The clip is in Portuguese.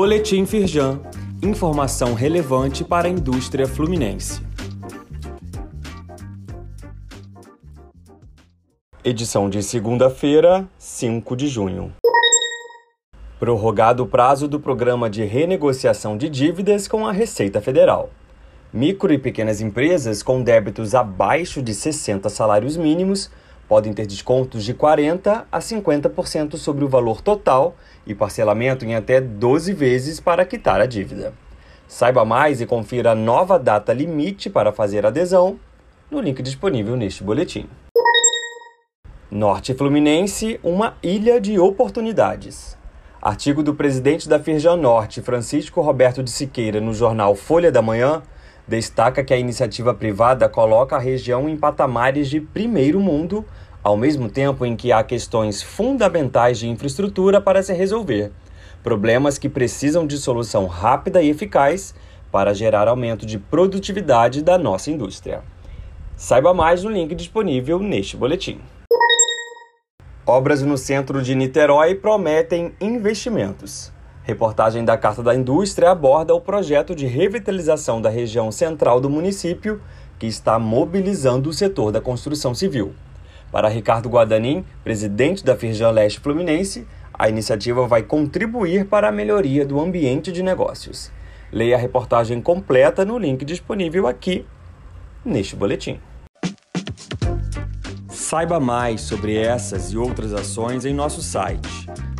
Boletim Firjan. Informação relevante para a indústria fluminense. Edição de segunda-feira, 5 de junho. Prorrogado o prazo do programa de renegociação de dívidas com a Receita Federal. Micro e pequenas empresas com débitos abaixo de 60 salários mínimos podem ter descontos de 40% a 50% sobre o valor total e parcelamento em até 12 vezes para quitar a dívida. Saiba mais e confira a nova data limite para fazer adesão no link disponível neste boletim. Norte Fluminense, uma ilha de oportunidades. Artigo do presidente da Firjan Norte, Francisco Roberto de Siqueira, no jornal Folha da Manhã, destaca que a iniciativa privada coloca a região em patamares de primeiro mundo, ao mesmo tempo em que há questões fundamentais de infraestrutura para se resolver, problemas que precisam de solução rápida e eficaz para gerar aumento de produtividade da nossa indústria. Saiba mais no link disponível neste boletim. Obras no centro de Niterói prometem investimentos. Reportagem da Carta da Indústria aborda o projeto de revitalização da região central do município, que está mobilizando o setor da construção civil. Para Ricardo Guadanin, presidente da Firjan Leste Fluminense, a iniciativa vai contribuir para a melhoria do ambiente de negócios. Leia a reportagem completa no link disponível aqui neste boletim. Saiba mais sobre essas e outras ações em nosso site